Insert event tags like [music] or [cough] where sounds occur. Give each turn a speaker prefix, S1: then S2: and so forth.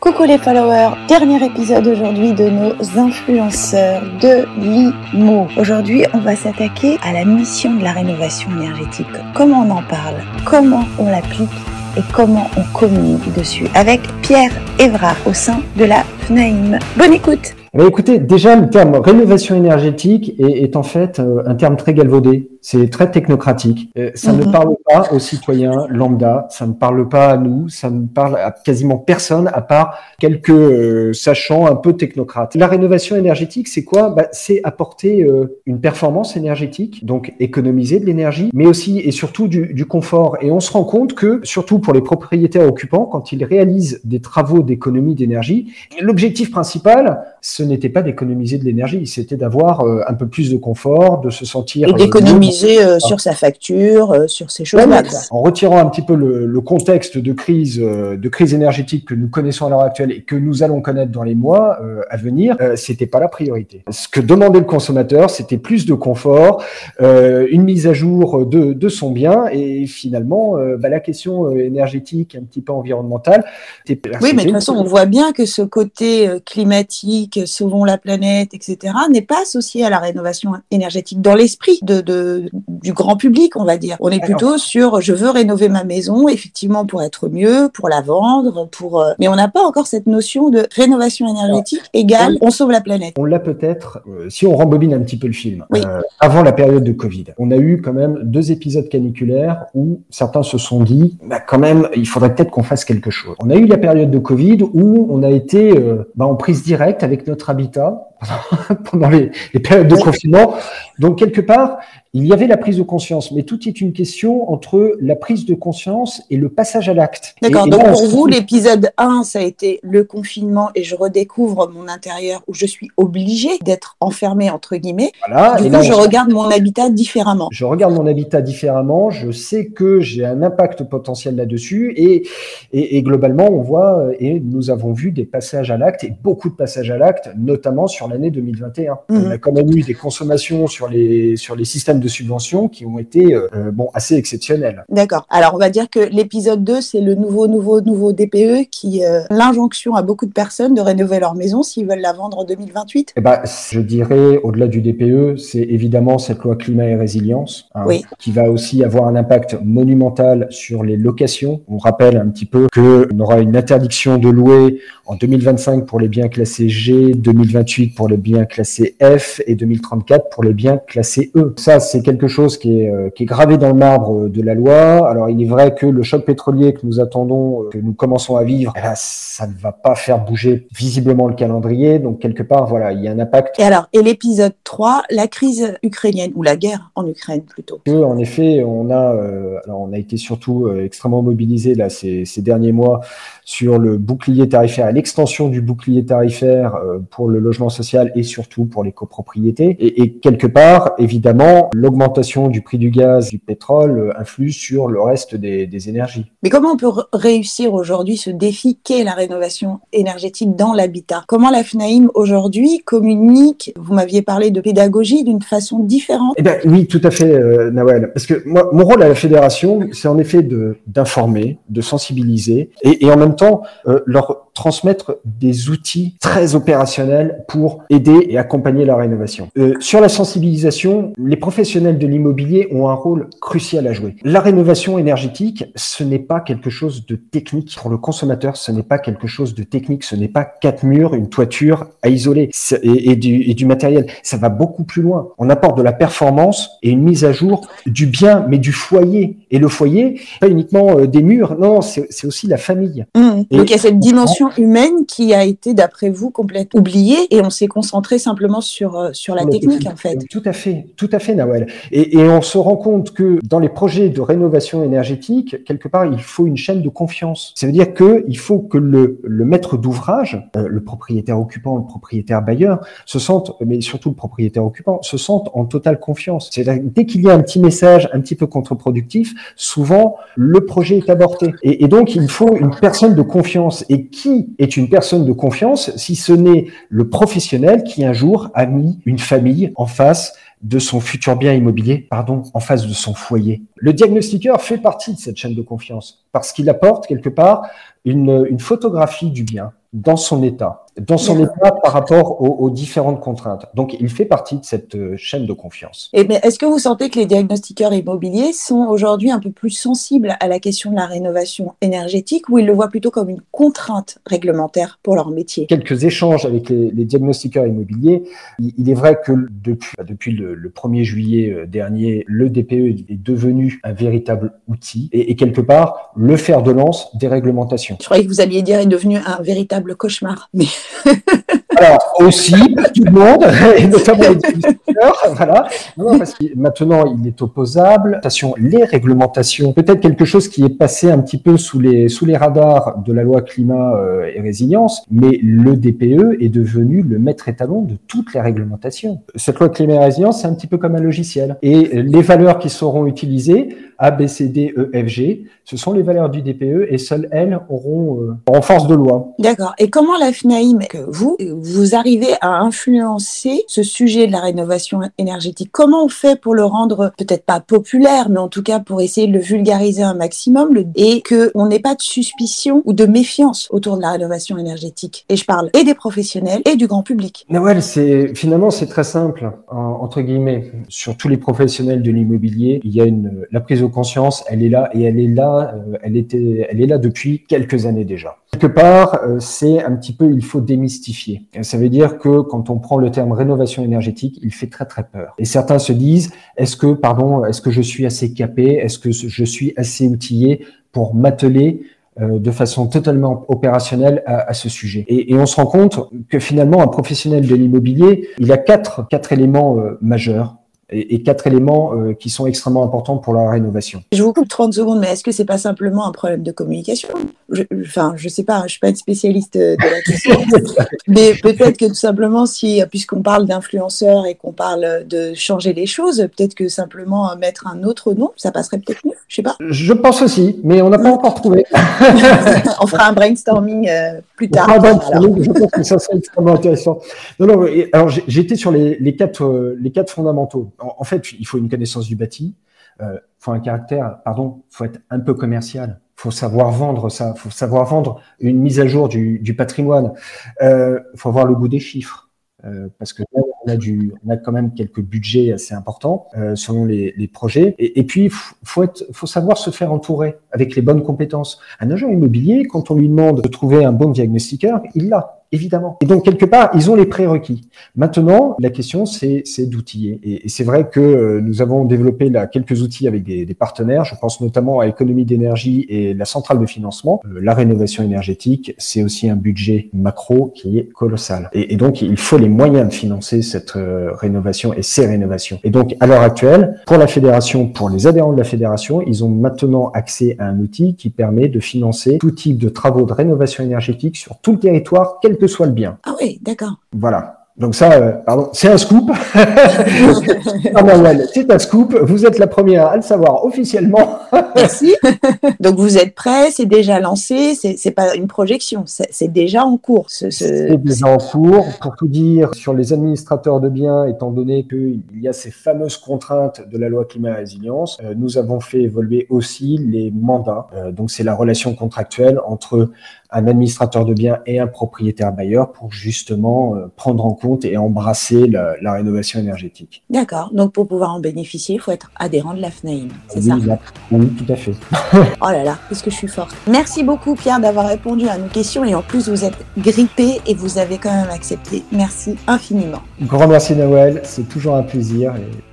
S1: Coucou les followers, dernier épisode aujourd'hui de nos influenceurs de l'IMO. Aujourd'hui, on va s'attaquer à la mission de la rénovation énergétique. Comment on en parle Comment on l'applique et comment on communique dessus avec Pierre Évrard au sein de la FNAIM. Bonne écoute
S2: eh écoutez, déjà le terme rénovation énergétique est, est en fait euh, un terme très galvaudé c'est très technocratique. Euh, ça ne mhm. parle pas aux citoyens lambda, ça ne parle pas à nous, ça ne parle à quasiment personne à part quelques euh, sachants un peu technocrates. La rénovation énergétique, c'est quoi? Bah, C'est apporter euh, une performance énergétique, donc économiser de l'énergie, mais aussi et surtout du, du, confort. Et on se rend compte que, surtout pour les propriétaires occupants, quand ils réalisent des travaux d'économie d'énergie, l'objectif principal, ce n'était pas d'économiser de l'énergie, c'était d'avoir un peu plus de confort, de se sentir...
S1: Et d'économiser euh, sur sa facture, euh, sur ces choses-là.
S2: en retirant un petit peu le, contexte de crise, euh, de crise énergétique que nous connaissons à l'heure actuelle et que nous allons connaître dans les mois à venir, c'était pas la priorité. Ce que demandait le consommateur, c'était plus de confort, une mise à jour de, de son bien et finalement, bah, la question énergétique, un petit peu environnementale.
S1: Oui, mais de toute façon, on voit bien que ce côté climatique, sauvons la planète, etc., n'est pas associé à la rénovation énergétique dans l'esprit de, de du grand public, on va dire. On est plutôt sur je veux rénover ma maison, effectivement pour être mieux, pour la vendre, pour. Euh, mais on n'a pas encore cette notion de rénovation énergétique égale on sauve la planète.
S2: On l'a peut-être euh, si on rembobine un petit peu le film. Euh, avant la période de Covid, on a eu quand même deux épisodes caniculaires où certains se sont dit, bah, quand même, il faudrait peut-être qu'on fasse quelque chose. On a eu la période de Covid où on a été bah, en prise directe avec notre habitat [laughs] pendant les, les périodes de confinement. Donc quelque part, il y avait la prise de conscience, mais tout est une question entre la prise de conscience et le passage à l'acte.
S1: D'accord, donc pour vous, l'épisode 1, ça a été le confinement et je redécouvre mon intérieur où je suis obligée d'être enfermée, entre guillemets. Voilà, du coup, je regarde mon habitat différemment.
S2: Je regarde mon habitat différemment, je sais que j'ai un impact potentiel là-dessus et, et, et, globalement, on voit, et nous avons vu des passages à l'acte et beaucoup de passages à l'acte, notamment sur l'année 2021. Mhm. On a quand même eu des consommations sur les, sur les systèmes de subventions qui ont été euh, bon, assez exceptionnelles.
S1: D'accord. Alors, on va dire que l'épisode 2, c'est le nouveau, nouveau, nouveau DPE qui, euh, l'injonction à beaucoup de personnes de rénover leur maison s'ils veulent la vendre en 2028.
S2: Eh ben, je dirais, au-delà du DPE, c'est évidemment cette loi climat et résilience hein, qui va aussi avoir un impact monumental sur les locations. On rappelle un petit peu qu'on aura une interdiction de louer en 2025 pour les biens classés G, 2028 pour les biens classés F et 2034 pour les biens classés E. Ça, c'est quelque chose qui est, euh, qui est gravé dans le marbre de la loi. Alors, il est vrai que le choc pétrolier que nous attendons, euh, que nous commençons à vivre, eh ben, ça ne va pas faire bouger visiblement le calendrier. Donc, quelque part, voilà, il y a un impact.
S1: Et alors, et l'épisode 3, la crise ukrainienne, ou la guerre en Ukraine plutôt
S2: que, En effet, on a, euh, alors on a été surtout extrêmement mobilisé là ces, ces derniers mois sur le bouclier tarifaire et l'extension du bouclier tarifaire pour le logement social et surtout pour les copropriétés. Et, et quelque part, évidemment, l'augmentation du prix du gaz, du pétrole euh, influe sur le reste des, énergies.
S1: Mais comment on peut réussir aujourd'hui ce défi qu'est la rénovation énergétique dans l'habitat? Comment la FNAIM aujourd'hui communique, vous m'aviez parlé de pédagogie d'une façon différente?
S2: Eh ben, Oui, tout à fait, euh, Nawel. Parce que moi, mon rôle à la fédération, c'est en effet d'informer, de, sensibiliser et, et, en même temps euh, leur transmettre des outils très opérationnels pour aider et accompagner la rénovation. Euh, sur la sensibilisation, les professionnels de l'immobilier ont un rôle crucial à jouer. La rénovation énergétique, ce n'est pas quelque chose de technique pour le consommateur, ce n'est pas quelque chose de technique, ce n'est pas quatre murs, une toiture à isoler et, et, du, et du matériel. Ça va beaucoup plus loin. On apporte de la performance et une mise à jour du bien, mais du foyer. Et le foyer, pas uniquement euh, des murs, non, c'est aussi la famille.
S1: Mmh. Donc il y a cette dimension humaine qui a été, d'après vous, complètement oubliée et on s'est concentré simplement sur, euh, sur la technique, en fait.
S2: Tout à fait, tout à fait, Nawel. Et, et, on se rend compte que dans les projets de rénovation énergétique, quelque part, il faut une chaîne de confiance. Ça veut dire qu'il faut que le, le maître d'ouvrage, euh, le propriétaire occupant, le propriétaire bailleur, se sente, mais surtout le propriétaire occupant, se sente en totale confiance. C'est-à-dire dès qu'il y a un petit message un petit peu contre-productif, souvent le projet est aborté. Et, et donc il faut une personne de confiance. Et qui est une personne de confiance si ce n'est le professionnel qui un jour a mis une famille en face de son futur bien immobilier, pardon, en face de son foyer. Le diagnostiqueur fait partie de cette chaîne de confiance parce qu'il apporte quelque part une, une photographie du bien dans son état, dans son état par rapport aux, différentes contraintes. Donc, il fait partie de cette euh, chaîne de confiance.
S1: Et est-ce que vous sentez que les diagnostiqueurs immobiliers sont aujourd'hui un peu plus sensibles à la question de la rénovation énergétique ou ils le voient plutôt comme une contrainte réglementaire pour leur métier?
S2: Quelques échanges avec les, diagnostiqueurs immobiliers. Il, est vrai que depuis, depuis le, 1er juillet euh, dernier, le DPE est devenu un véritable outil et, quelque part le fer de lance des réglementations.
S1: Je croyais que vous alliez dire est devenu un véritable cauchemar. Mais [laughs]
S2: Alors aussi, tout le monde, [laughs] et notamment les [laughs] voilà. parce que maintenant, il est opposable. Les réglementations, peut-être quelque chose qui est passé un petit peu sous les, sous les radars de la loi climat euh, et résilience, mais le DPE est devenu le maître étalon de toutes les réglementations. Cette loi climat et résilience, c'est un petit peu comme un logiciel. Et les valeurs qui seront utilisées, A, B, C, D, E, F, G, ce sont les valeurs du DPE et seules elles auront, euh, force de loi.
S1: D'accord. Et comment la FNAIM, vous, vous arrivez à influencer ce sujet de la rénovation énergétique? Comment on fait pour le rendre peut-être pas populaire, mais en tout cas pour essayer de le vulgariser un maximum et qu'on n'ait pas de suspicion ou de méfiance autour de la rénovation énergétique? Et je parle et des professionnels et du grand public.
S2: Nawel, c'est finalement c'est très simple entre guillemets. Sur tous les professionnels de l'immobilier, il y a une la prise de conscience, elle est là et elle est là, euh, elle était, elle est là depuis quelques années déjà. Quelque part, euh, c'est un petit peu, il faut démystifier. Ça veut dire que quand on prend le terme rénovation énergétique, il fait très très peur. Et certains se disent, est-ce que, pardon, est-ce que je suis assez capé, est-ce que je suis assez outillé pour m'atteler euh, de façon totalement opérationnelle à, ce sujet? Et, on se rend compte que finalement, un professionnel de l'immobilier, il a quatre, quatre éléments euh, majeurs et, quatre éléments euh, qui sont extrêmement importants pour la rénovation.
S1: Je vous coupe 30 secondes, mais est-ce que c'est pas simplement un problème de communication? Je, Enfin, je sais pas, je suis pas une spécialiste de la question, [laughs] mais peut-être que tout simplement, si puisqu'on parle d'influenceurs et qu'on parle de changer les choses, peut-être que simplement mettre un autre nom, ça passerait peut-être mieux. Je sais pas.
S2: Je pense aussi, mais on n'a pas encore trouvé. [laughs]
S1: on fera un brainstorming euh, plus tard.
S2: je pense que ça serait extrêmement intéressant. Non, non. Alors j'étais sur les, les quatre euh, les quatre fondamentaux en, fait, il faut une connaissance du bâti, euh, faut un caractère, pardon, faut être un peu commercial, faut savoir vendre ça, faut savoir vendre une mise à jour du, patrimoine, euh, faut avoir le goût des chiffres. Euh, parce que là, on a, quand même quelques budgets assez importants euh, selon les, les projets. Et, puis, faut, faut savoir se faire entourer avec les bonnes compétences. Un agent immobilier, quand on lui demande de trouver un bon diagnostiqueur, il l'a évidemment. Et donc, quelque part, ils ont les prérequis. Maintenant, la question, c'est d'outiller. Et, c'est vrai que euh, nous avons développé là quelques outils avec des, partenaires. Je pense notamment à Économie d'énergie et la centrale de financement. Euh, la rénovation énergétique, c'est aussi un budget macro qui est colossal. Et, et, donc, il faut les moyens de financer cette euh, rénovation et ces rénovations. Et donc, à l'heure actuelle, pour la fédération, pour les adhérents de la fédération, ils ont maintenant accès à un outil qui permet de financer tout type de travaux de rénovation énergétique sur tout le territoire, quel que soit le bien.
S1: Ah oui, d'accord.
S2: Voilà. Donc ça, euh, pardon, c'est un scoop. [laughs] c'est un scoop. Vous êtes la première à le savoir officiellement.
S1: Merci. Donc vous êtes prêts, c'est déjà lancé, c'est pas une projection, c'est déjà en cours.
S2: C'est déjà en cours. Pour tout dire, sur les administrateurs de biens, étant donné qu'il y a ces fameuses contraintes de la loi climat et résilience, euh, nous avons fait évoluer aussi les mandats. Euh, donc c'est la relation contractuelle entre un administrateur de biens et un propriétaire bailleur pour justement euh, prendre en compte et embrasser la, la rénovation énergétique.
S1: D'accord. Donc pour pouvoir en bénéficier, il faut être adhérent de la FNAIM, c'est ça?
S2: Oui, tout à fait. [laughs]
S1: oh là là, qu'est-ce que je suis forte. Merci beaucoup Pierre d'avoir répondu à nos questions et en plus vous êtes grippé et vous avez quand même accepté. Merci infiniment.
S2: Grand merci Noël, c'est toujours un plaisir et